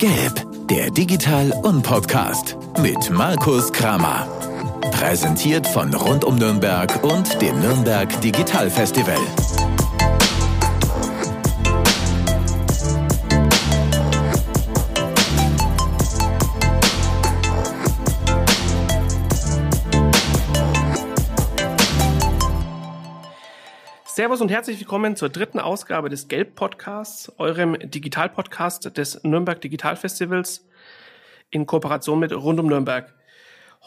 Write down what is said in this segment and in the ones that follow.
Gelb, der Digital- und Podcast mit Markus Kramer. Präsentiert von Rund um Nürnberg und dem Nürnberg Digital Festival. Servus und herzlich willkommen zur dritten Ausgabe des Gelb-Podcasts, eurem Digital-Podcast des Nürnberg Digital Festivals in Kooperation mit Rund um Nürnberg.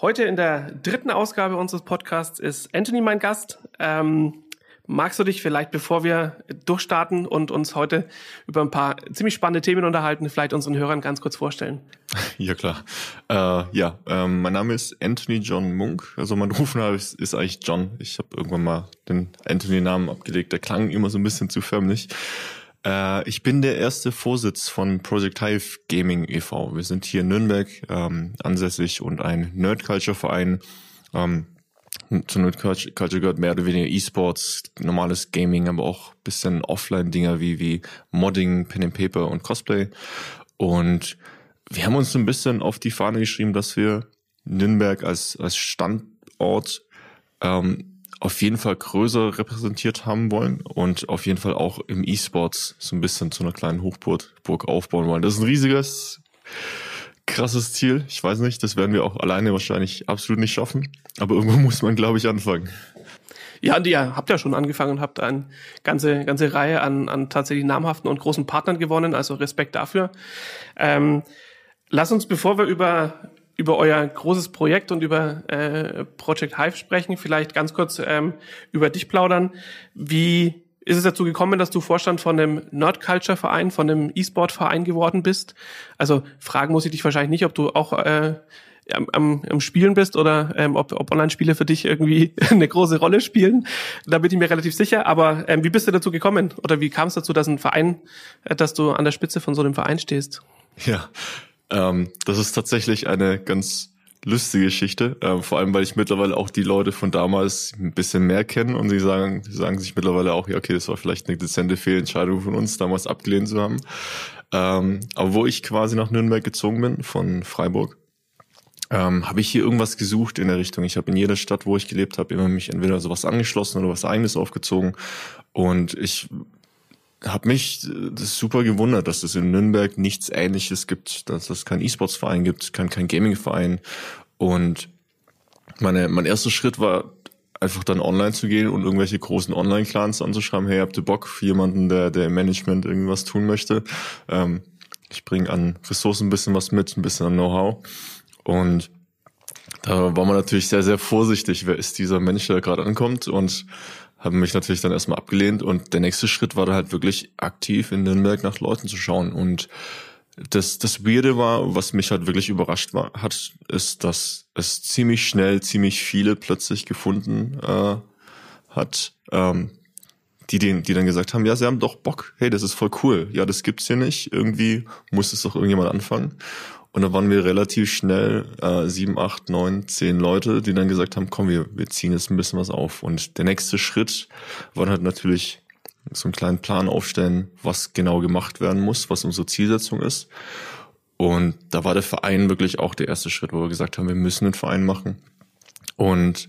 Heute in der dritten Ausgabe unseres Podcasts ist Anthony mein Gast. Ähm, Magst du dich vielleicht, bevor wir durchstarten und uns heute über ein paar ziemlich spannende Themen unterhalten, vielleicht unseren Hörern ganz kurz vorstellen? Ja, klar. Äh, ja, ähm, mein Name ist Anthony John Munk. Also mein Rufname ist, ist eigentlich John. Ich habe irgendwann mal den Anthony-Namen abgelegt. Der klang immer so ein bisschen zu förmlich. Äh, ich bin der erste Vorsitz von Project Hive Gaming e.V. Wir sind hier in Nürnberg ähm, ansässig und ein Nerd-Culture-Verein. Ähm, zu Nerd Culture gehört mehr oder weniger E-Sports, normales Gaming, aber auch bisschen Offline-Dinger wie, wie Modding, Pen and Paper und Cosplay. Und wir haben uns ein bisschen auf die Fahne geschrieben, dass wir Nürnberg als, als Standort ähm, auf jeden Fall größer repräsentiert haben wollen und auf jeden Fall auch im E-Sports so ein bisschen zu einer kleinen Hochburg Burg aufbauen wollen. Das ist ein riesiges krasses Ziel. Ich weiß nicht, das werden wir auch alleine wahrscheinlich absolut nicht schaffen. Aber irgendwo muss man, glaube ich, anfangen. Ja, und ihr habt ja schon angefangen, habt eine ganze, ganze Reihe an, an tatsächlich namhaften und großen Partnern gewonnen, also Respekt dafür. Ähm, lass uns, bevor wir über, über euer großes Projekt und über äh, Project Hive sprechen, vielleicht ganz kurz ähm, über dich plaudern. Wie ist es dazu gekommen, dass du Vorstand von dem Nerd Culture Verein, von dem E-Sport Verein geworden bist? Also fragen muss ich dich wahrscheinlich nicht, ob du auch äh, am, am, am Spielen bist oder ähm, ob, ob Online-Spiele für dich irgendwie eine große Rolle spielen. Da bin ich mir relativ sicher. Aber ähm, wie bist du dazu gekommen? Oder wie kam es dazu, dass ein Verein, äh, dass du an der Spitze von so einem Verein stehst? Ja, ähm, das ist tatsächlich eine ganz lustige Geschichte, äh, vor allem weil ich mittlerweile auch die Leute von damals ein bisschen mehr kenne und sie sagen, sie sagen sich mittlerweile auch, ja okay, das war vielleicht eine dezente Fehlentscheidung von uns, damals abgelehnt zu haben. Ähm, aber wo ich quasi nach Nürnberg gezogen bin, von Freiburg, ähm, habe ich hier irgendwas gesucht in der Richtung. Ich habe in jeder Stadt, wo ich gelebt habe, immer mich entweder sowas angeschlossen oder was eigenes aufgezogen. Und ich habe mich äh, das super gewundert, dass es in Nürnberg nichts Ähnliches gibt, dass es keinen E-Sports-Verein gibt, kein, kein Gaming-Verein. Und meine, mein erster Schritt war einfach dann online zu gehen und irgendwelche großen Online-Clans anzuschreiben, hey, habt ihr Bock für jemanden, der, der im Management irgendwas tun möchte? Ähm, ich bringe an Ressourcen ein bisschen was mit, ein bisschen an Know-how. Und da war man natürlich sehr, sehr vorsichtig, wer ist dieser Mensch, der gerade ankommt und haben mich natürlich dann erstmal abgelehnt und der nächste Schritt war dann halt wirklich aktiv in Nürnberg nach Leuten zu schauen und das, das Weirde war, was mich halt wirklich überrascht war, hat, ist, dass es ziemlich schnell ziemlich viele plötzlich gefunden äh, hat, ähm, die, den, die dann gesagt haben, ja, sie haben doch Bock, hey, das ist voll cool. Ja, das gibt's hier nicht. Irgendwie muss es doch irgendjemand anfangen. Und da waren wir relativ schnell äh, sieben, acht, neun, zehn Leute, die dann gesagt haben, komm, wir, wir ziehen jetzt ein bisschen was auf. Und der nächste Schritt war halt natürlich so einen kleinen Plan aufstellen, was genau gemacht werden muss, was unsere Zielsetzung ist. Und da war der Verein wirklich auch der erste Schritt, wo wir gesagt haben, wir müssen einen Verein machen. Und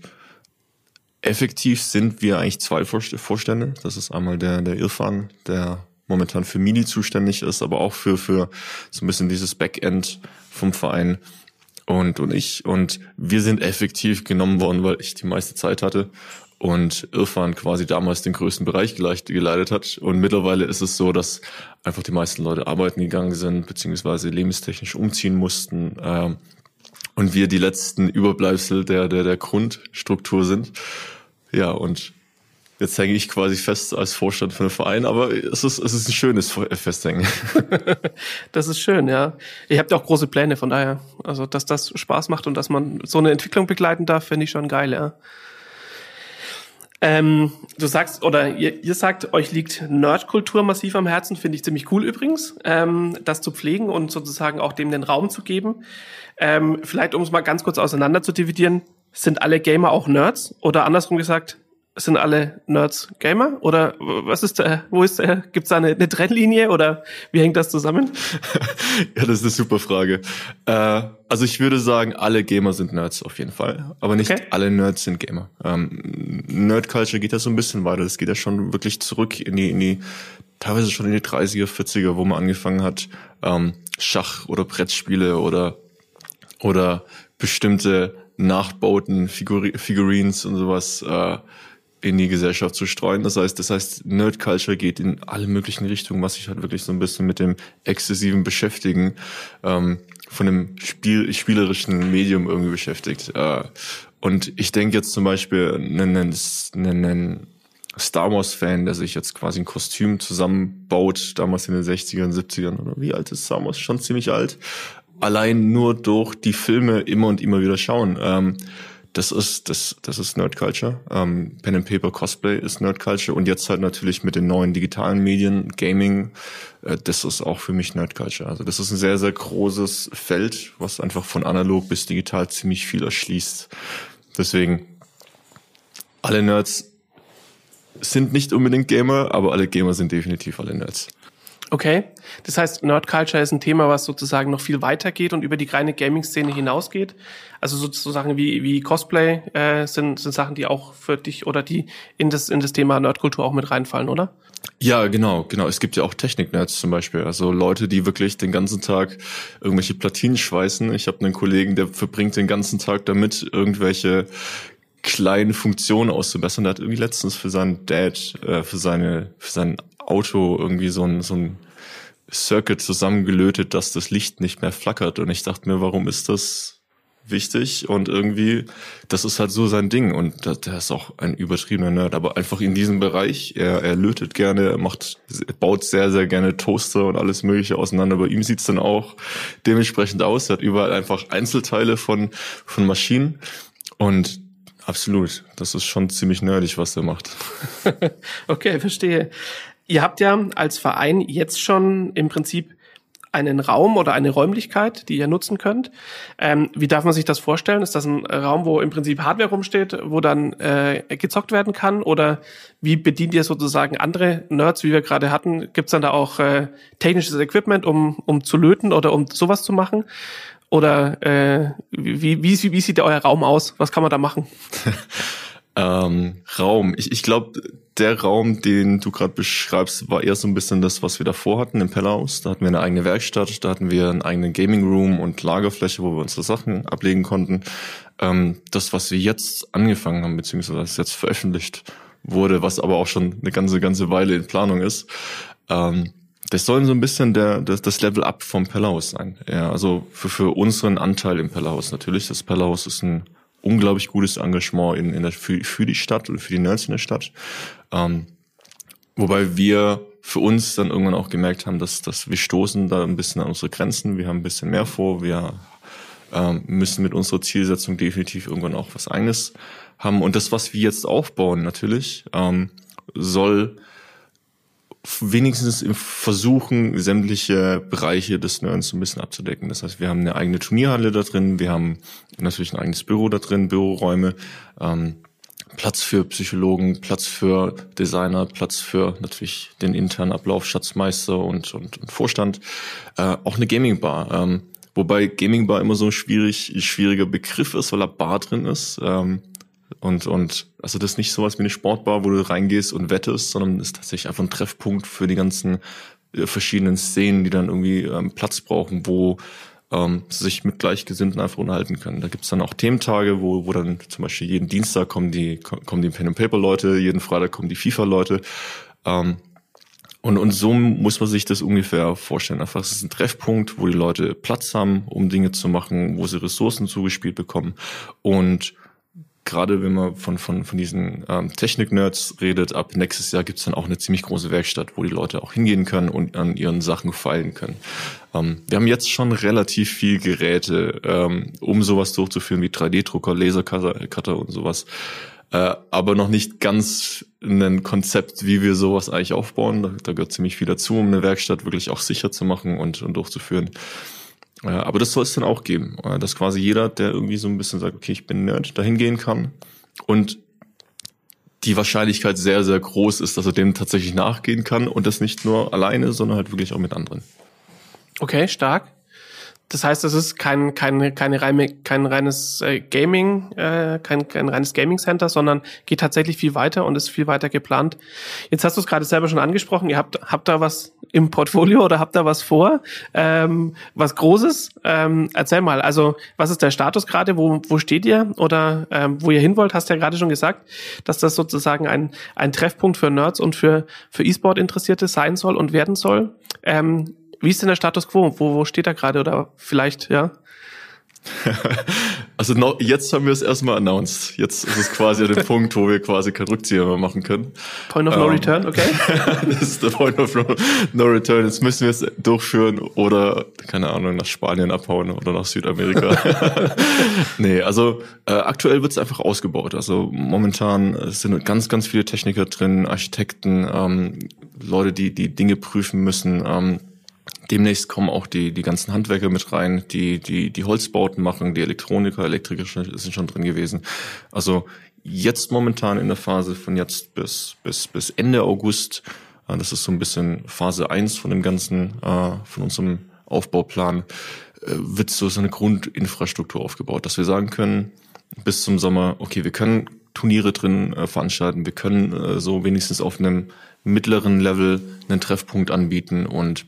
effektiv sind wir eigentlich zwei Vorstände. Das ist einmal der, der Irfan, der momentan für Mini zuständig ist, aber auch für, für so ein bisschen dieses Backend vom Verein und, und ich. Und wir sind effektiv genommen worden, weil ich die meiste Zeit hatte und Irfan quasi damals den größten Bereich geleitet hat. Und mittlerweile ist es so, dass einfach die meisten Leute arbeiten gegangen sind, beziehungsweise lebenstechnisch umziehen mussten. Ähm, und wir die letzten Überbleibsel der, der, der Grundstruktur sind. Ja, und Jetzt hänge ich quasi fest als Vorstand von einem Verein, aber es ist, es ist ein schönes Festhängen. das ist schön, ja. Ihr habt ja auch große Pläne, von daher. Also, dass das Spaß macht und dass man so eine Entwicklung begleiten darf, finde ich schon geil, ja. Ähm, du sagst, oder ihr, ihr sagt, euch liegt Nerdkultur massiv am Herzen, finde ich ziemlich cool übrigens, ähm, das zu pflegen und sozusagen auch dem den Raum zu geben. Ähm, vielleicht, um es mal ganz kurz auseinander zu dividieren, sind alle Gamer auch Nerds? Oder andersrum gesagt, sind alle Nerds Gamer? Oder was ist da, wo ist da, gibt's da eine, eine Trennlinie oder wie hängt das zusammen? ja, das ist eine super Frage. Äh, also ich würde sagen, alle Gamer sind Nerds auf jeden Fall. Aber nicht okay. alle Nerds sind Gamer. Ähm, Nerd Culture geht ja so ein bisschen weiter. Das geht ja schon wirklich zurück in die, in die, teilweise schon in die 30er, 40er, wo man angefangen hat, ähm, Schach oder Brettspiele oder, oder bestimmte Nachbauten, Figur Figurines und sowas, äh, in die Gesellschaft zu streuen. Das heißt, das heißt, Nerd Culture geht in alle möglichen Richtungen, was sich halt wirklich so ein bisschen mit dem exzessiven Beschäftigen ähm, von dem Spiel, spielerischen Medium irgendwie beschäftigt. Äh, und ich denke jetzt zum Beispiel einen, einen, Star Wars Fan, der sich jetzt quasi ein Kostüm zusammenbaut, damals in den 60ern, 70ern oder wie alt ist Star Wars? Schon ziemlich alt. Allein nur durch die Filme immer und immer wieder schauen. Ähm, das ist, das, das ist Nerd Culture. Ähm, Pen and Paper Cosplay ist Nerd Culture und jetzt halt natürlich mit den neuen digitalen Medien, Gaming, äh, das ist auch für mich Nerd Culture. Also das ist ein sehr, sehr großes Feld, was einfach von analog bis digital ziemlich viel erschließt. Deswegen, alle Nerds sind nicht unbedingt Gamer, aber alle Gamer sind definitiv alle Nerds. Okay, das heißt, Nerd Culture ist ein Thema, was sozusagen noch viel weiter geht und über die reine Gaming-Szene hinausgeht. Also sozusagen wie, wie Cosplay äh, sind, sind Sachen, die auch für dich oder die in das, in das Thema Nerdkultur auch mit reinfallen, oder? Ja, genau, genau. Es gibt ja auch Technik-Nerds zum Beispiel. Also Leute, die wirklich den ganzen Tag irgendwelche Platinen schweißen. Ich habe einen Kollegen, der verbringt den ganzen Tag damit, irgendwelche kleinen Funktionen auszubessern. Der hat irgendwie letztens für seinen Dad, äh, für seine, für sein Auto irgendwie so ein, so ein Circuit zusammengelötet, dass das Licht nicht mehr flackert. Und ich dachte mir, warum ist das wichtig? Und irgendwie, das ist halt so sein Ding. Und der ist auch ein übertriebener Nerd, aber einfach in diesem Bereich. Er, er lötet gerne, er macht, baut sehr, sehr gerne Toaster und alles Mögliche auseinander. Bei ihm sieht's dann auch dementsprechend aus. Er hat überall einfach Einzelteile von, von Maschinen. Und Absolut. Das ist schon ziemlich nerdig, was er macht. okay, verstehe. Ihr habt ja als Verein jetzt schon im Prinzip einen Raum oder eine Räumlichkeit, die ihr nutzen könnt. Ähm, wie darf man sich das vorstellen? Ist das ein Raum, wo im Prinzip Hardware rumsteht, wo dann äh, gezockt werden kann? Oder wie bedient ihr sozusagen andere Nerds, wie wir gerade hatten? Gibt es dann da auch äh, technisches Equipment, um, um zu löten oder um sowas zu machen? Oder äh, wie, wie, wie sieht euer Raum aus? Was kann man da machen? ähm, Raum. Ich, ich glaube, der Raum, den du gerade beschreibst, war eher so ein bisschen das, was wir davor hatten im Pellerhaus. Da hatten wir eine eigene Werkstatt, da hatten wir einen eigenen Gaming Room und Lagerfläche, wo wir unsere Sachen ablegen konnten. Ähm, das, was wir jetzt angefangen haben, beziehungsweise was jetzt veröffentlicht wurde, was aber auch schon eine ganze, ganze Weile in Planung ist, ähm, das soll so ein bisschen der, das, das Level Up vom Pellerhaus sein. Ja, also für, für unseren Anteil im Pellerhaus natürlich. Das Pellerhaus ist ein unglaublich gutes Engagement in, in der, für, für die Stadt oder für die Nerds in der Stadt. Ähm, wobei wir für uns dann irgendwann auch gemerkt haben, dass, dass wir stoßen da ein bisschen an unsere Grenzen. Wir haben ein bisschen mehr vor. Wir ähm, müssen mit unserer Zielsetzung definitiv irgendwann auch was eigenes haben. Und das, was wir jetzt aufbauen, natürlich, ähm, soll wenigstens im Versuchen, sämtliche Bereiche des Nerds so ein bisschen abzudecken. Das heißt, wir haben eine eigene Turnierhalle da drin, wir haben natürlich ein eigenes Büro da drin, Büroräume, ähm, Platz für Psychologen, Platz für Designer, Platz für natürlich den internen Ablauf, Schatzmeister und, und, und Vorstand, äh, auch eine Gaming Bar. Ähm, wobei Gaming Bar immer so ein schwierig, schwieriger Begriff ist, weil da Bar drin ist. Ähm, und, und also das ist nicht sowas wie eine Sportbar, wo du reingehst und wettest, sondern ist tatsächlich einfach ein Treffpunkt für die ganzen äh, verschiedenen Szenen, die dann irgendwie ähm, Platz brauchen, wo ähm, sich mit Gleichgesinnten einfach unterhalten können. Da gibt's dann auch Thementage, wo, wo dann zum Beispiel jeden Dienstag kommen die, kommen die Pen and Paper Leute, jeden Freitag kommen die FIFA Leute. Ähm, und, und so muss man sich das ungefähr vorstellen. Einfach, es ist ein Treffpunkt, wo die Leute Platz haben, um Dinge zu machen, wo sie Ressourcen zugespielt bekommen. Und gerade wenn man von, von, von diesen ähm, Technik-Nerds redet, ab nächstes Jahr gibt's dann auch eine ziemlich große Werkstatt, wo die Leute auch hingehen können und an ihren Sachen feilen können. Ähm, wir haben jetzt schon relativ viel Geräte, ähm, um sowas durchzuführen wie 3D-Drucker, Lasercutter und sowas. Äh, aber noch nicht ganz ein Konzept, wie wir sowas eigentlich aufbauen. Da, da gehört ziemlich viel dazu, um eine Werkstatt wirklich auch sicher zu machen und, und durchzuführen. Aber das soll es dann auch geben, äh, dass quasi jeder, der irgendwie so ein bisschen sagt, okay, ich bin Nerd, dahin gehen kann und die Wahrscheinlichkeit sehr, sehr groß ist, dass er dem tatsächlich nachgehen kann und das nicht nur alleine, sondern halt wirklich auch mit anderen. Okay, stark. Das heißt, es ist kein, kein, keine reine, kein reines äh, Gaming, äh, kein, kein reines Gaming Center, sondern geht tatsächlich viel weiter und ist viel weiter geplant. Jetzt hast du es gerade selber schon angesprochen. Ihr habt, habt da was im Portfolio oder habt da was vor? Ähm, was Großes? Ähm, erzähl mal. Also, was ist der Status gerade? Wo, wo steht ihr? Oder ähm, wo ihr hin wollt? Hast ja gerade schon gesagt, dass das sozusagen ein, ein Treffpunkt für Nerds und für, für E-Sport-Interessierte sein soll und werden soll. Ähm, wie ist denn der Status quo? Wo, wo steht er gerade? Oder vielleicht, ja? also no, jetzt haben wir es erstmal announced. Jetzt ist es quasi an dem Punkt, wo wir quasi keinen Rückzieher mehr machen können. Point of no ähm, return, okay. das ist der Point of no, no, return. Jetzt müssen wir es durchführen oder, keine Ahnung, nach Spanien abhauen oder nach Südamerika. nee, also äh, aktuell wird es einfach ausgebaut. Also momentan sind ganz, ganz viele Techniker drin, Architekten, ähm, Leute, die die Dinge prüfen müssen. Ähm, Demnächst kommen auch die, die ganzen Handwerker mit rein, die, die, die Holzbauten machen, die Elektroniker, Elektriker sind schon drin gewesen. Also jetzt momentan in der Phase von jetzt bis, bis, bis Ende August, äh, das ist so ein bisschen Phase eins von dem ganzen, äh, von unserem Aufbauplan, äh, wird so, eine Grundinfrastruktur aufgebaut, dass wir sagen können, bis zum Sommer, okay, wir können Turniere drin veranstalten, wir können so wenigstens auf einem mittleren Level einen Treffpunkt anbieten und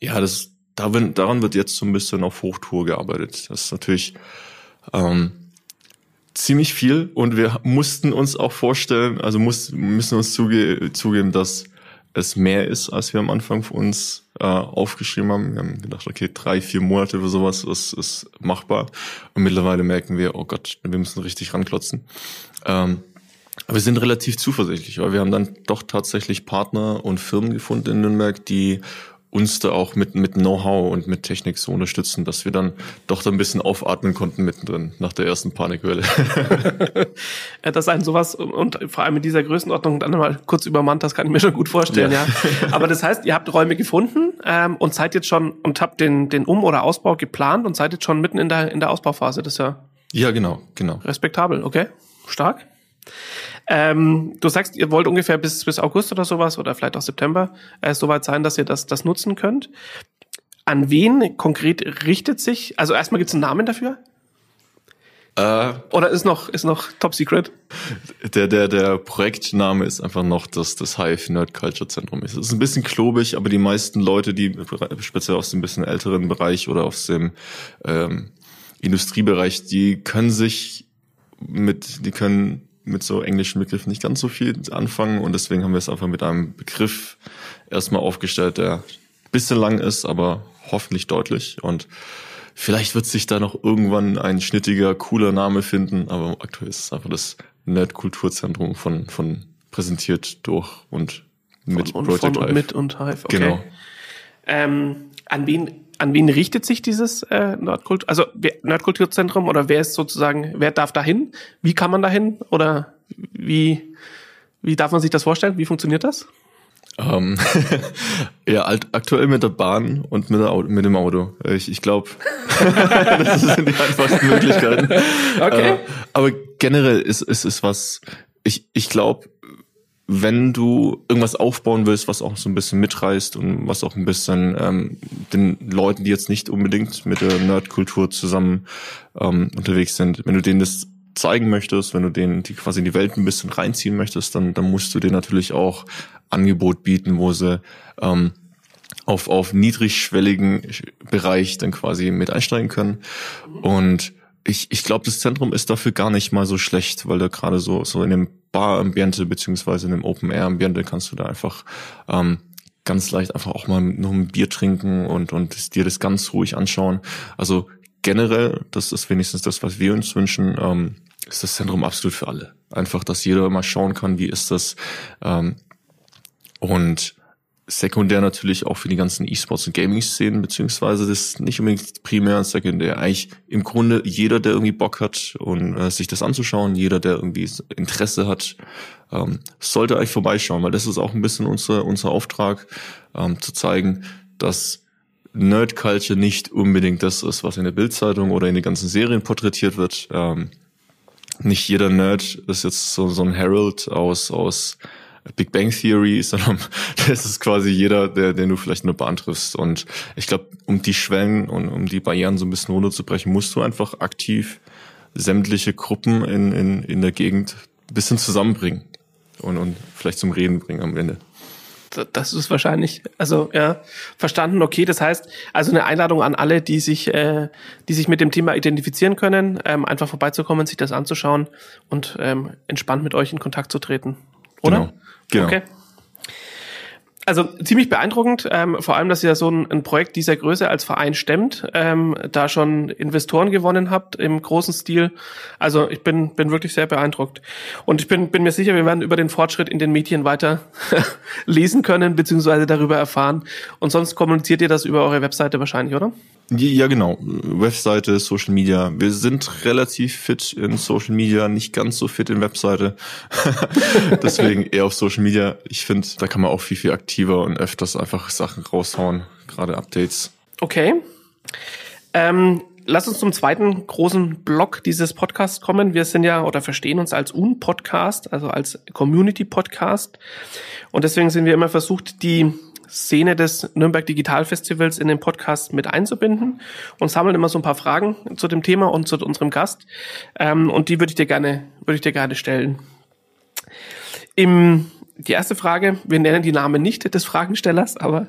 ja, das, daran wird jetzt so ein bisschen auf Hochtour gearbeitet. Das ist natürlich ähm, ziemlich viel und wir mussten uns auch vorstellen, also muss, müssen uns zuge zugeben, dass es mehr ist, als wir am Anfang für uns äh, aufgeschrieben haben. Wir haben gedacht, okay, drei, vier Monate für sowas ist, ist machbar. Und mittlerweile merken wir, oh Gott, wir müssen richtig ranklotzen. Ähm, aber wir sind relativ zuversichtlich, weil wir haben dann doch tatsächlich Partner und Firmen gefunden in Nürnberg, die uns da auch mit, mit Know-how und mit Technik so unterstützen, dass wir dann doch so ein bisschen aufatmen konnten mittendrin nach der ersten Panikwelle. dass ein sowas und vor allem in dieser Größenordnung dann mal kurz übermannt, das kann ich mir schon gut vorstellen, ja. ja. Aber das heißt, ihr habt Räume gefunden ähm, und seid jetzt schon und habt den, den Um- oder Ausbau geplant und seid jetzt schon mitten in der, in der Ausbauphase. Das ist ja. Ja, genau, genau. Respektabel, okay. Stark. Ähm, du sagst, ihr wollt ungefähr bis, bis August oder sowas oder vielleicht auch September äh, soweit sein, dass ihr das, das nutzen könnt. An wen konkret richtet sich? Also erstmal gibt es einen Namen dafür? Äh, Oder ist noch, ist noch top secret? Der, der, der Projektname ist einfach noch das, das Hive Nerd Culture Zentrum. Es ist ein bisschen klobig, aber die meisten Leute, die speziell aus dem bisschen älteren Bereich oder aus dem ähm, Industriebereich, die können sich mit, die können mit so englischen Begriffen nicht ganz so viel anfangen und deswegen haben wir es einfach mit einem Begriff erstmal aufgestellt, der ein bisschen lang ist, aber hoffentlich deutlich und vielleicht wird sich da noch irgendwann ein schnittiger, cooler Name finden, aber aktuell ist es einfach das Nerd-Kulturzentrum von, von präsentiert durch und mit von, Project von und Hive. mit und Hive, okay. Genau. Ähm, an wen an wen richtet sich dieses äh, Nerdkult also Nerdkulturzentrum oder wer ist sozusagen, wer darf dahin? Wie kann man dahin oder wie wie darf man sich das vorstellen? Wie funktioniert das? Ähm, ja, alt, aktuell mit der Bahn und mit, der Auto, mit dem Auto. Ich, ich glaube, das sind die einfachsten Möglichkeiten. Okay. Äh, aber generell ist, ist, ist was, ich, ich glaube, wenn du irgendwas aufbauen willst, was auch so ein bisschen mitreißt und was auch ein bisschen ähm, den Leuten, die jetzt nicht unbedingt mit der Nerdkultur zusammen ähm, unterwegs sind, wenn du denen das zeigen möchtest, wenn du denen die quasi in die Welt ein bisschen reinziehen möchtest, dann, dann musst du denen natürlich auch Angebot bieten, wo sie ähm, auf, auf niedrigschwelligen Bereich dann quasi mit einsteigen können. Und ich, ich glaube, das Zentrum ist dafür gar nicht mal so schlecht, weil da gerade so, so in dem Bar-Ambiente beziehungsweise in dem Open-Air-Ambiente kannst du da einfach ähm, ganz leicht einfach auch mal nur ein Bier trinken und, und dir das ganz ruhig anschauen. Also generell, das ist wenigstens das, was wir uns wünschen, ähm, ist das Zentrum absolut für alle. Einfach, dass jeder mal schauen kann, wie ist das. Ähm, und sekundär natürlich auch für die ganzen E-Sports und Gaming-Szenen, beziehungsweise das nicht unbedingt primär und sekundär. Eigentlich im Grunde jeder, der irgendwie Bock hat und äh, sich das anzuschauen, jeder, der irgendwie Interesse hat, ähm, sollte eigentlich vorbeischauen, weil das ist auch ein bisschen unser, unser Auftrag, ähm, zu zeigen, dass Nerd Culture nicht unbedingt das ist, was in der Bildzeitung oder in den ganzen Serien porträtiert wird. Ähm, nicht jeder Nerd ist jetzt so, so ein Herald aus, aus Big Bang Theory, sondern das ist quasi jeder, der, den du vielleicht in der Bahn triffst. Und ich glaube, um die Schwellen und um die Barrieren so ein bisschen runterzubrechen, musst du einfach aktiv sämtliche Gruppen in, in, in der Gegend ein bisschen zusammenbringen und, und vielleicht zum Reden bringen am Ende das ist wahrscheinlich, also ja, verstanden, okay. Das heißt, also eine Einladung an alle, die sich, äh, die sich mit dem Thema identifizieren können, ähm, einfach vorbeizukommen, sich das anzuschauen und ähm, entspannt mit euch in Kontakt zu treten. Oder? Genau. Genau. Okay. Also ziemlich beeindruckend, ähm, vor allem, dass ihr so ein, ein Projekt dieser Größe als Verein stemmt, ähm, da schon Investoren gewonnen habt im großen Stil. Also ich bin, bin wirklich sehr beeindruckt. Und ich bin, bin mir sicher, wir werden über den Fortschritt in den Medien weiter lesen können, beziehungsweise darüber erfahren. Und sonst kommuniziert ihr das über eure Webseite wahrscheinlich, oder? Ja, genau. Webseite, Social Media. Wir sind relativ fit in Social Media, nicht ganz so fit in Webseite. Deswegen eher auf Social Media. Ich finde, da kann man auch viel, viel aktiver und öfters einfach Sachen raushauen, gerade Updates. Okay. Ähm, lass uns zum zweiten großen Block dieses Podcasts kommen. Wir sind ja oder verstehen uns als Un-Podcast, also als Community-Podcast. Und deswegen sind wir immer versucht, die Szene des Nürnberg Digital Festivals in den Podcast mit einzubinden und sammeln immer so ein paar Fragen zu dem Thema und zu unserem Gast. Ähm, und die würde ich dir gerne, würde ich dir gerne stellen. Im, die erste Frage, wir nennen die Namen nicht des Fragenstellers, aber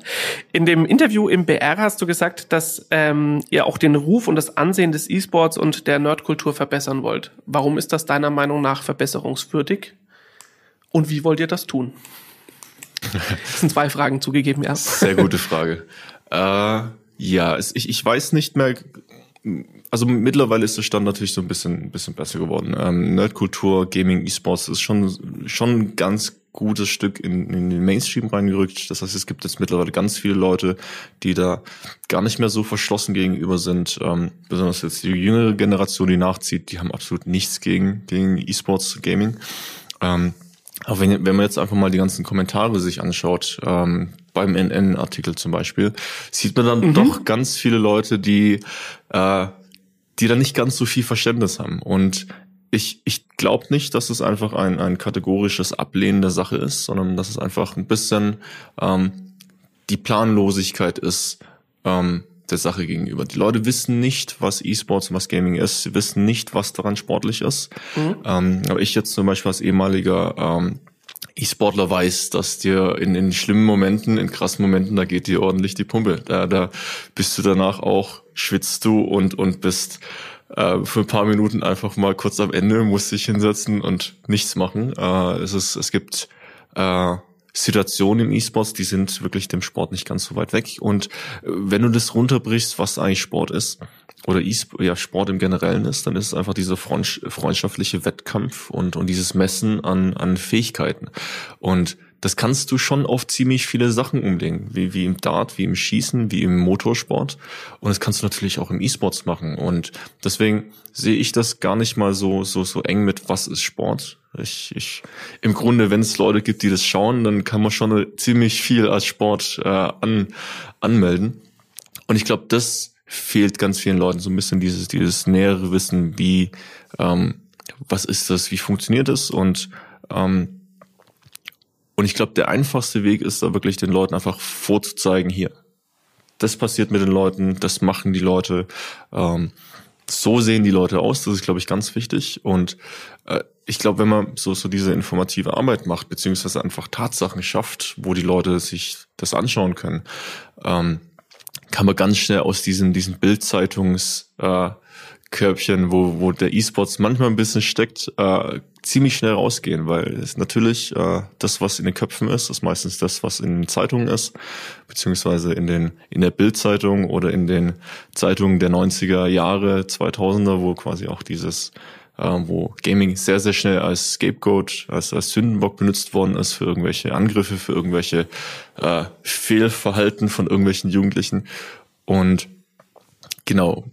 in dem Interview im BR hast du gesagt, dass ähm, ihr auch den Ruf und das Ansehen des E-Sports und der Nerdkultur verbessern wollt. Warum ist das deiner Meinung nach verbesserungswürdig? Und wie wollt ihr das tun? Das sind zwei Fragen zugegeben, ja. Sehr gute Frage. äh, ja, es, ich, ich weiß nicht mehr. Also mittlerweile ist der Stand natürlich so ein bisschen, ein bisschen besser geworden. Ähm, Nerdkultur, Gaming, E-Sports ist schon, schon ein ganz gutes Stück in, in den Mainstream reingerückt. Das heißt, es gibt jetzt mittlerweile ganz viele Leute, die da gar nicht mehr so verschlossen gegenüber sind. Ähm, besonders jetzt die jüngere Generation, die nachzieht, die haben absolut nichts gegen, gegen E-Sports Gaming. Ähm, aber wenn, wenn man jetzt einfach mal die ganzen Kommentare sich anschaut, ähm, beim NN-Artikel zum Beispiel, sieht man dann mhm. doch ganz viele Leute, die, äh, die da nicht ganz so viel Verständnis haben. Und ich, ich glaube nicht, dass es einfach ein, ein kategorisches Ablehnen der Sache ist, sondern dass es einfach ein bisschen ähm, die Planlosigkeit ist ähm, der Sache gegenüber. Die Leute wissen nicht, was E-Sports und was Gaming ist. Sie wissen nicht, was daran sportlich ist. Mhm. Ähm, aber ich jetzt zum Beispiel als ehemaliger ähm, E-Sportler weiß, dass dir in, in schlimmen Momenten, in krassen Momenten, da geht dir ordentlich die Pumpe. Da, da bist du danach auch, schwitzt du und, und bist äh, für ein paar Minuten einfach mal kurz am Ende, musst dich hinsetzen und nichts machen. Äh, es, ist, es gibt äh, Situationen im E-Sports, die sind wirklich dem Sport nicht ganz so weit weg. Und äh, wenn du das runterbrichst, was eigentlich Sport ist, oder e ja, Sport im Generellen ist, dann ist es einfach dieser freundschaftliche Wettkampf und, und dieses Messen an, an Fähigkeiten. Und das kannst du schon auf ziemlich viele Sachen umlegen, wie, wie im Dart, wie im Schießen, wie im Motorsport. Und das kannst du natürlich auch im E-Sports machen. Und deswegen sehe ich das gar nicht mal so, so, so eng mit, was ist Sport. Ich, ich, im Grunde, wenn es Leute gibt, die das schauen, dann kann man schon ziemlich viel als Sport äh, an, anmelden. Und ich glaube, das fehlt ganz vielen Leuten so ein bisschen dieses, dieses nähere Wissen, wie, ähm, was ist das, wie funktioniert es und ähm, und ich glaube, der einfachste Weg ist da wirklich den Leuten einfach vorzuzeigen, hier, das passiert mit den Leuten, das machen die Leute, ähm, so sehen die Leute aus, das ist, glaube ich, ganz wichtig. Und äh, ich glaube, wenn man so, so diese informative Arbeit macht, beziehungsweise einfach Tatsachen schafft, wo die Leute sich das anschauen können, ähm, kann man ganz schnell aus diesen, diesen Bildzeitungs äh, wo, wo der E-Sports manchmal ein bisschen steckt, äh, ziemlich schnell rausgehen, weil es natürlich äh, das, was in den Köpfen ist, ist meistens das, was in den Zeitungen ist, beziehungsweise in den in der Bildzeitung oder in den Zeitungen der 90er Jahre, 2000er, wo quasi auch dieses äh, wo Gaming sehr, sehr schnell als Scapegoat, als, als Sündenbock benutzt worden ist für irgendwelche Angriffe, für irgendwelche äh, Fehlverhalten von irgendwelchen Jugendlichen. Und genau,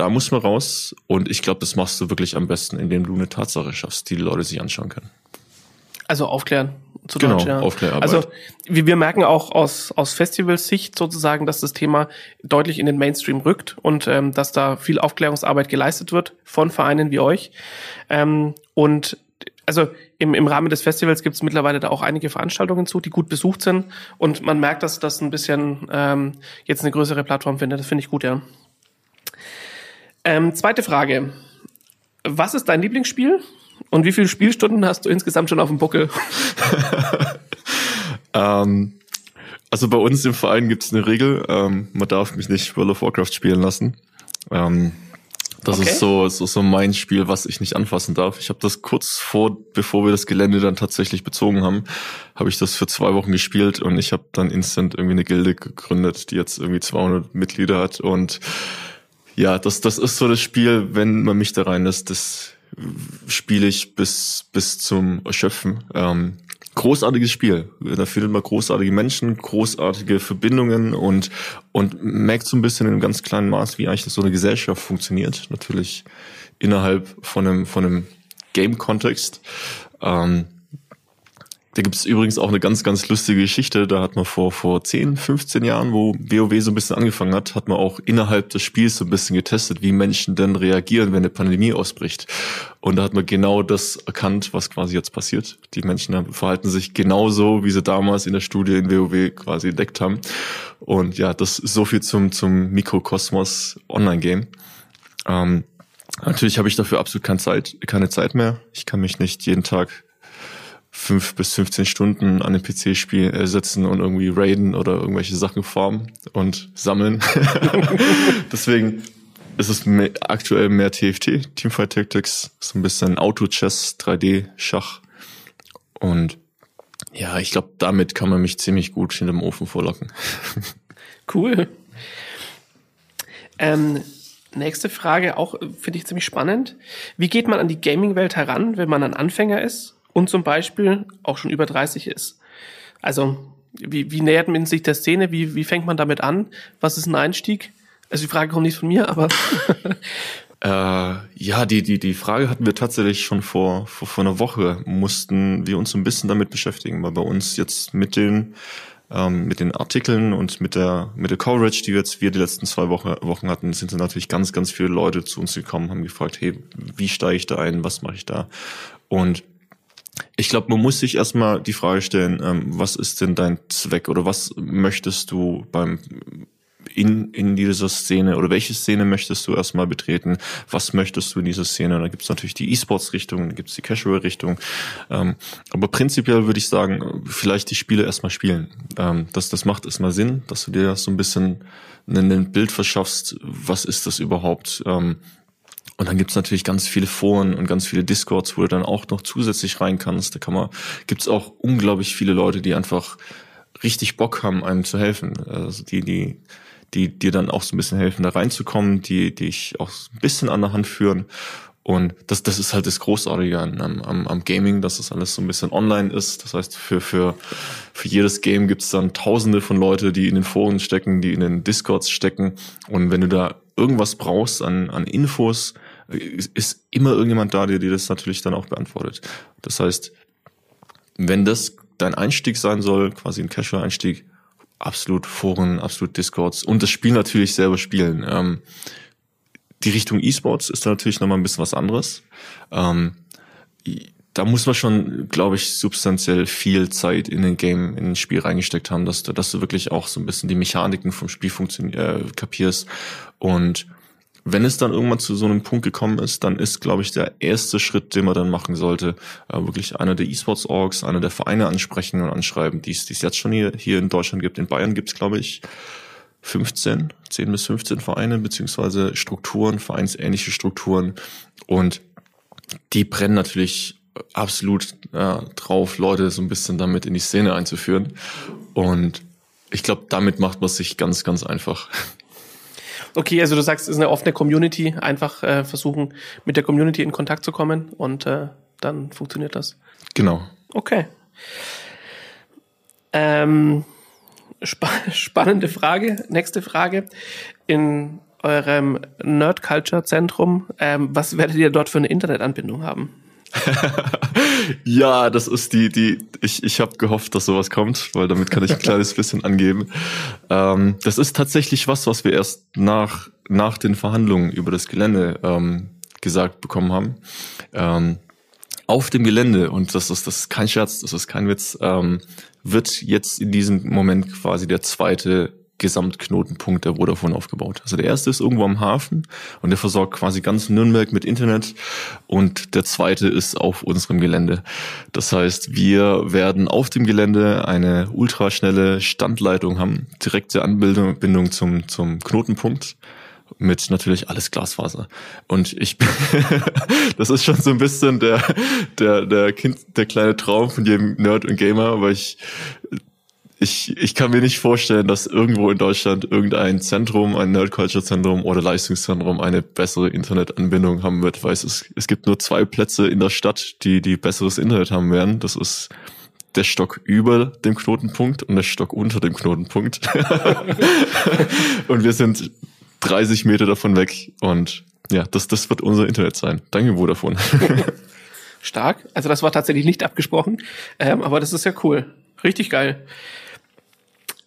da muss man raus und ich glaube, das machst du wirklich am besten, indem du eine Tatsache schaffst, die die Leute sich anschauen können. Also aufklären zu Genau, Deutsch, ja. Aufklärarbeit. Also wir, wir merken auch aus, aus Festivalsicht sozusagen, dass das Thema deutlich in den Mainstream rückt und ähm, dass da viel Aufklärungsarbeit geleistet wird von Vereinen wie euch. Ähm, und also im, im Rahmen des Festivals gibt es mittlerweile da auch einige Veranstaltungen zu, die gut besucht sind. Und man merkt, dass das ein bisschen ähm, jetzt eine größere Plattform findet. Das finde ich gut, ja. Ähm, zweite Frage. Was ist dein Lieblingsspiel? Und wie viele Spielstunden hast du insgesamt schon auf dem Buckel? Ähm, also bei uns im Verein gibt es eine Regel, ähm, man darf mich nicht World of Warcraft spielen lassen. Ähm, das Okay. ist so, so, so mein Spiel, was ich nicht anfassen darf. Ich habe das kurz vor, bevor wir das Gelände dann tatsächlich bezogen haben, habe ich das für zwei Wochen gespielt und ich habe dann instant irgendwie eine Gilde gegründet, die jetzt irgendwie 200 Mitglieder hat und ja, das, das ist so das Spiel, wenn man mich da reinlässt, das spiele ich bis, bis zum Erschöpfen. Ähm, großartiges Spiel. Da findet man großartige Menschen, großartige Verbindungen und, und merkt so ein bisschen in einem ganz kleinen Maß, wie eigentlich so eine Gesellschaft funktioniert. Natürlich innerhalb von einem, von einem Game-Kontext. Ähm, da gibt's übrigens auch eine ganz, ganz lustige Geschichte. Da hat man vor, vor 10, 15 Jahren, wo WoW so ein bisschen angefangen hat, hat man auch innerhalb des Spiels so ein bisschen getestet, wie Menschen denn reagieren, wenn eine Pandemie ausbricht. Und da hat man genau das erkannt, was quasi jetzt passiert. Die Menschen verhalten sich genauso, wie sie damals in der Studie in WoW quasi entdeckt haben. Und ja, das ist so viel zum, zum Mikrokosmos Online-Game. Ähm, natürlich habe ich dafür absolut keine Zeit, keine Zeit mehr. Ich kann mich nicht jeden Tag fünf bis 15 Stunden an den PC spiel, äh, setzen und irgendwie raiden oder irgendwelche Sachen farmen und sammeln. Deswegen ist es mehr, aktuell mehr TFT, Teamfight Tactics, so ein bisschen Auto-Chess, 3D-Schach. Und ja, ich glaube, damit kann man mich ziemlich gut hinterm Ofen vorlocken. Cool. Ähm, nächste Frage, auch äh, finde ich ziemlich spannend. Wie geht man an die Gaming-Welt heran, wenn man ein Anfänger ist und zum Beispiel auch schon über 30 ist? Also, wie, wie nähert man sich der Szene? Wie, wie fängt man damit an? Was ist ein Einstieg? Also die Frage kommt nicht von mir, aber Äh, ja, die, die, die Frage hatten wir tatsächlich schon vor, vor, vor einer Woche. Mussten wir uns ein bisschen damit beschäftigen, weil bei uns jetzt mit den, ähm, mit den Artikeln und mit der, mit der Coverage, die wir jetzt wir die letzten zwei Wochen, Wochen hatten, sind natürlich ganz, ganz viele Leute zu uns gekommen, haben gefragt, hey, wie steige ich da ein? Was mache ich da? Und ich glaube, man muss sich erstmal die Frage stellen, ähm, was ist denn dein Zweck oder was möchtest du beim in, in dieser Szene oder welche Szene möchtest du erstmal betreten? Was möchtest du in dieser Szene? Und da gibt es natürlich die E-Sports-Richtung, da gibt es die Casual-Richtung. Ähm, aber prinzipiell würde ich sagen, vielleicht die Spiele erstmal spielen. Ähm, das, das macht erstmal Sinn, dass du dir so ein bisschen ein, Bild verschaffst, was ist das überhaupt? Ähm, und dann gibt's natürlich ganz viele Foren und ganz viele Discords, wo du dann auch noch zusätzlich rein kannst. Da kann man, gibt's auch unglaublich viele Leute, die einfach richtig Bock haben, einem zu helfen. Also die, die, die dir dann auch so ein bisschen helfen, da reinzukommen, die, die dich auch ein bisschen an der Hand führen. Und das, das ist halt das Großartige an, am, am Gaming, dass das alles so ein bisschen online ist. Das heißt, für, für, für jedes Game gibt's dann tausende von Leute, die in den Foren stecken, die in den Discords stecken. Und wenn du da irgendwas brauchst an, an Infos, ist, immer irgendjemand da, der dir das natürlich dann auch beantwortet. Das heißt, wenn das dein Einstieg sein soll, quasi ein Casual-Einstieg, absolut Foren, absolut Discords und das Spiel natürlich selber spielen. Ähm, die Richtung E-Sports ist da natürlich nochmal ein bisschen was anderes. Ähm, da muss man schon, glaube ich, substanziell viel Zeit in den Game, in ein Spiel reingesteckt haben, dass du, dass du wirklich auch so ein bisschen die Mechaniken vom Spiel äh, kapierst. Und wenn es dann irgendwann zu so einem Punkt gekommen ist, dann ist, glaube ich, der erste Schritt, den man dann machen sollte, äh, wirklich einer der E-Sports-Orgs, einer der Vereine ansprechen und anschreiben, die es die es jetzt schon hier, hier in Deutschland gibt. In Bayern gibt es, glaube ich, 15, 10 bis 15 Vereine, beziehungsweise Strukturen, vereinsähnliche Strukturen. Und die brennen natürlich absolut ja, drauf, Leute so ein bisschen damit in die Szene einzuführen. Und ich glaube, damit macht man sich ganz, ganz einfach. Okay, also du sagst, es ist eine offene Community, einfach äh, versuchen, mit der Community in Kontakt zu kommen und äh, dann funktioniert das. Genau. Okay. Ähm, spa spannende Frage. Nächste Frage. In eurem Nerd Culture Zentrum, ähm, was werdet ihr dort für eine Internetanbindung haben? ja, das ist die, die, ich, ich habe gehofft, dass sowas kommt, weil damit kann ich ein kleines bisschen angeben. Ähm, das ist tatsächlich was, was wir erst nach, nach den Verhandlungen über das Gelände ähm, gesagt bekommen haben. Ähm, auf dem Gelände, und das ist, das ist kein Scherz, das ist kein Witz, ähm, wird jetzt in diesem Moment quasi der zweite Gesamtknotenpunkt der Vodafone aufgebaut. Also der erste ist irgendwo am Hafen und der versorgt quasi ganz Nürnberg mit Internet und der zweite ist auf unserem Gelände. Das heißt, wir werden auf dem Gelände eine ultraschnelle Standleitung haben, direkte Anbindung zum, zum Knotenpunkt mit natürlich alles Glasfaser. Und ich das ist schon so ein bisschen der, der, der Kind, der kleine Traum von jedem Nerd und Gamer, weil ich ich, ich kann mir nicht vorstellen, dass irgendwo in Deutschland irgendein Zentrum, ein Nerd Culture Zentrum oder Leistungszentrum eine bessere Internetanbindung haben wird, weil es, es gibt nur zwei Plätze in der Stadt, die, die besseres Internet haben werden. Das ist der Stock über dem Knotenpunkt und der Stock unter dem Knotenpunkt. und wir sind 30 Meter davon weg und ja, das, das wird unser Internet sein. Danke, Vodafone. Stark. Also das war tatsächlich nicht abgesprochen, ähm, aber das ist ja cool. Richtig geil.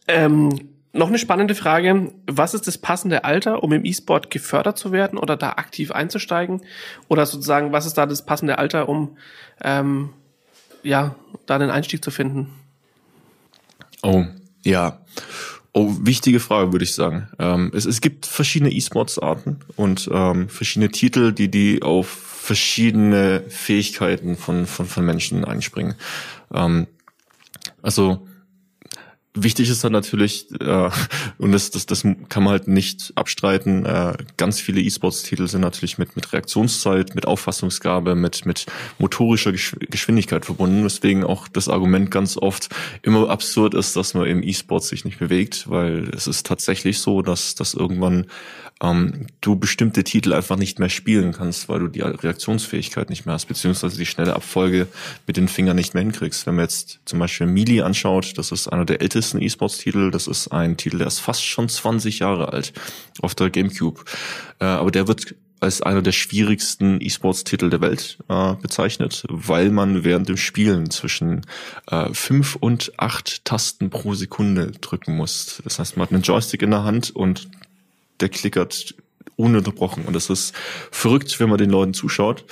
Ähm, noch eine spannende Frage. Was ist das passende Alter, um im E-Sport gefördert zu werden oder da aktiv einzusteigen? Oder sozusagen, was ist da das passende Alter, um ähm, ja, da den Einstieg zu finden? Oh, ja. Oh, wichtige Frage, würde ich sagen. Ähm, es, es gibt verschiedene E-Sports-Arten und ähm, verschiedene Titel, die die auf verschiedene Fähigkeiten von, von, von Menschen einspringen. Ähm, also Wichtig ist dann natürlich, äh, und das, das, das kann man halt nicht abstreiten, äh, ganz viele E-Sports-Titel sind natürlich mit, mit Reaktionszeit, mit Auffassungsgabe, mit, mit motorischer Geschwindigkeit verbunden, weswegen auch das Argument ganz oft immer absurd ist, dass man im E-Sport sich nicht bewegt, weil es ist tatsächlich so, dass, dass irgendwann ähm, du bestimmte Titel einfach nicht mehr spielen kannst, weil du die Reaktionsfähigkeit nicht mehr hast, beziehungsweise die schnelle Abfolge mit den Fingern nicht mehr hinkriegst. Wenn man jetzt zum Beispiel Melee anschaut, das ist einer der ältesten E-Sports-Titel, das ist ein Titel, der ist fast schon 20 Jahre alt auf der GameCube. Äh, aber der wird als einer der schwierigsten E-Sports-Titel der Welt äh, bezeichnet, weil man während dem Spielen zwischen äh, fünf und acht Tasten pro Sekunde drücken muss. Das heißt, man hat einen Joystick in der Hand und der klickert ununterbrochen. Und das ist verrückt, wenn man den Leuten zuschaut.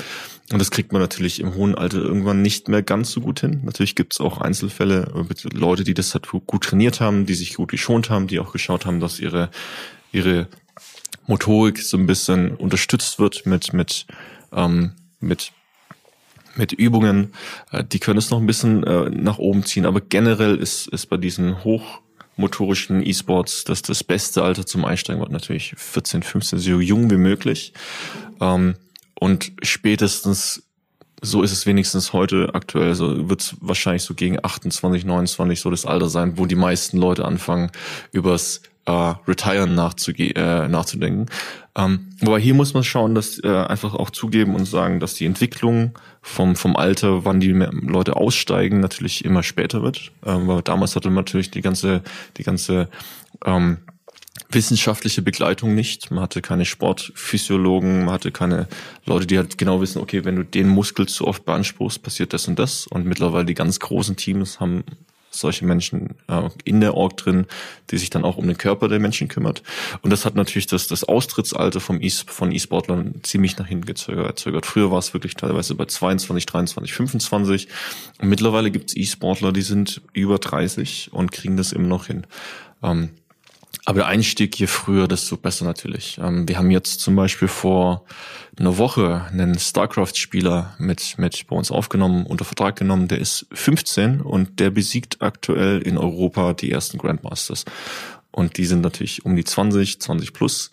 Und das kriegt man natürlich im hohen Alter irgendwann nicht mehr ganz so gut hin. Natürlich gibt es auch Einzelfälle mit Leute, die das halt gut trainiert haben, die sich gut geschont haben, die auch geschaut haben, dass ihre, ihre Motorik so ein bisschen unterstützt wird mit, mit, ähm, mit mit Übungen, äh, die können es noch ein bisschen äh, nach oben ziehen, aber generell ist, ist bei diesen hoch motorischen E-Sports, dass das beste Alter zum Einsteigen wird natürlich 14, 15, so jung wie möglich. Ähm, und spätestens, so ist es wenigstens heute aktuell, so wird es wahrscheinlich so gegen 28, 29 so das Alter sein, wo die meisten Leute anfangen, übers äh, Retiren nachzuge äh, nachzudenken. Ähm, aber hier muss man schauen, dass äh, einfach auch zugeben und sagen, dass die Entwicklung vom, vom Alter, wann die Leute aussteigen, natürlich immer später wird. Ähm, weil damals hatte man natürlich die ganze, die ganze ähm, wissenschaftliche Begleitung nicht. Man hatte keine Sportphysiologen, man hatte keine Leute, die halt genau wissen, okay, wenn du den Muskel zu oft beanspruchst, passiert das und das. Und mittlerweile die ganz großen Teams haben solche Menschen äh, in der Org drin, die sich dann auch um den Körper der Menschen kümmert. Und das hat natürlich das, das Austrittsalter vom e von E-Sportlern ziemlich nach hinten gezögert. Früher war es wirklich teilweise bei 22, 23, 25. Und mittlerweile gibt es E-Sportler, die sind über 30 und kriegen das immer noch hin. Ähm, aber der Einstieg, je früher, desto besser natürlich. Ähm, wir haben jetzt zum Beispiel vor einer Woche einen StarCraft-Spieler mit, mit bei uns aufgenommen, unter Vertrag genommen. Der ist 15 und der besiegt aktuell in Europa die ersten Grandmasters. Und die sind natürlich um die 20, 20 plus.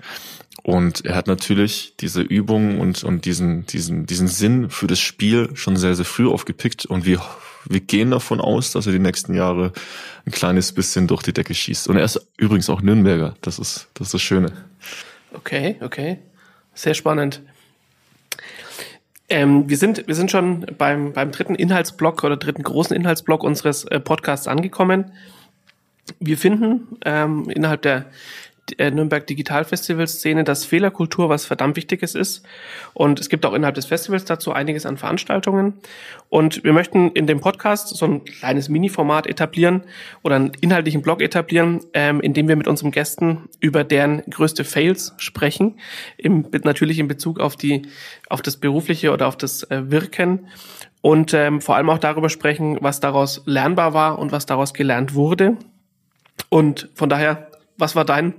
Und er hat natürlich diese Übung und, und diesen, diesen, diesen Sinn für das Spiel schon sehr, sehr früh aufgepickt. Und wir wir gehen davon aus, dass er die nächsten Jahre ein kleines bisschen durch die Decke schießt. Und er ist übrigens auch Nürnberger. Das ist das, ist das Schöne. Okay, okay. Sehr spannend. Ähm, wir, sind, wir sind schon beim, beim dritten Inhaltsblock oder dritten großen Inhaltsblock unseres äh, Podcasts angekommen. Wir finden ähm, innerhalb der, Nürnberg Digital Festival Szene, dass Fehlerkultur was verdammt Wichtiges ist. Und es gibt auch innerhalb des Festivals dazu einiges an Veranstaltungen. Und wir möchten in dem Podcast so ein kleines Mini-Format etablieren oder einen inhaltlichen Blog etablieren, ähm, in dem wir mit unseren Gästen über deren größte Fails sprechen. Im, natürlich in Bezug auf die, auf das berufliche oder auf das äh, Wirken und ähm, vor allem auch darüber sprechen, was daraus lernbar war und was daraus gelernt wurde. Und von daher, was war dein,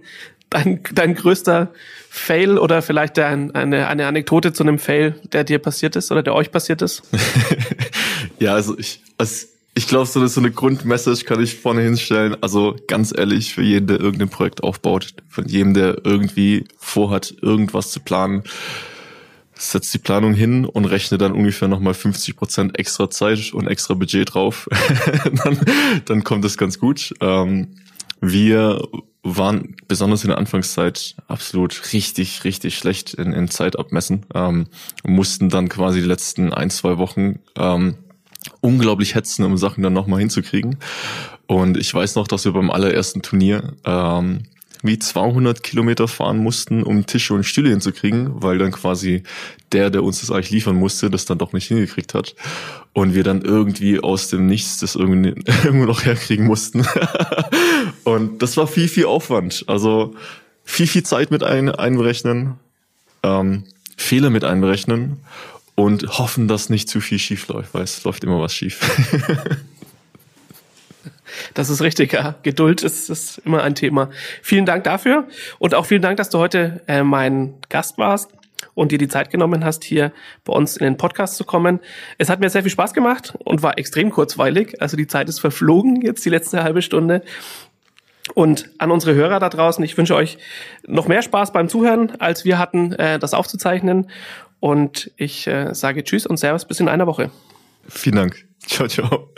dein, dein größter Fail oder vielleicht ein, eine, eine Anekdote zu einem Fail, der dir passiert ist oder der euch passiert ist? ja, also ich, also ich glaube, so eine, so eine Grundmessage kann ich vorne hinstellen. Also ganz ehrlich, für jeden, der irgendein Projekt aufbaut, von jedem, der irgendwie vorhat, irgendwas zu planen, setzt die Planung hin und rechne dann ungefähr nochmal 50 Prozent extra Zeit und extra Budget drauf. dann, dann kommt es ganz gut. Ähm, wir waren besonders in der Anfangszeit absolut richtig, richtig schlecht in, in Zeit abmessen. Ähm, mussten dann quasi die letzten ein, zwei Wochen ähm, unglaublich hetzen, um Sachen dann nochmal hinzukriegen. Und ich weiß noch, dass wir beim allerersten Turnier ähm, wie 200 Kilometer fahren mussten, um Tische und Stühle hinzukriegen, weil dann quasi der, der uns das eigentlich liefern musste, das dann doch nicht hingekriegt hat. Und wir dann irgendwie aus dem Nichts das irgendwie irgendwo noch herkriegen mussten. und das war viel, viel Aufwand. Also viel, viel Zeit mit ein, einberechnen, ähm, Fehler mit einberechnen und hoffen, dass nicht zu viel schief läuft, weil es läuft immer was schief. Das ist richtig, ja. Geduld ist, ist immer ein Thema. Vielen Dank dafür und auch vielen Dank, dass du heute äh, mein Gast warst und dir die Zeit genommen hast, hier bei uns in den Podcast zu kommen. Es hat mir sehr viel Spaß gemacht und war extrem kurzweilig. Also die Zeit ist verflogen, jetzt die letzte halbe Stunde. Und an unsere Hörer da draußen, ich wünsche euch noch mehr Spaß beim Zuhören, als wir hatten, äh, das aufzuzeichnen. Und ich äh, sage Tschüss und Servus bis in einer Woche. Vielen Dank. Ciao, ciao.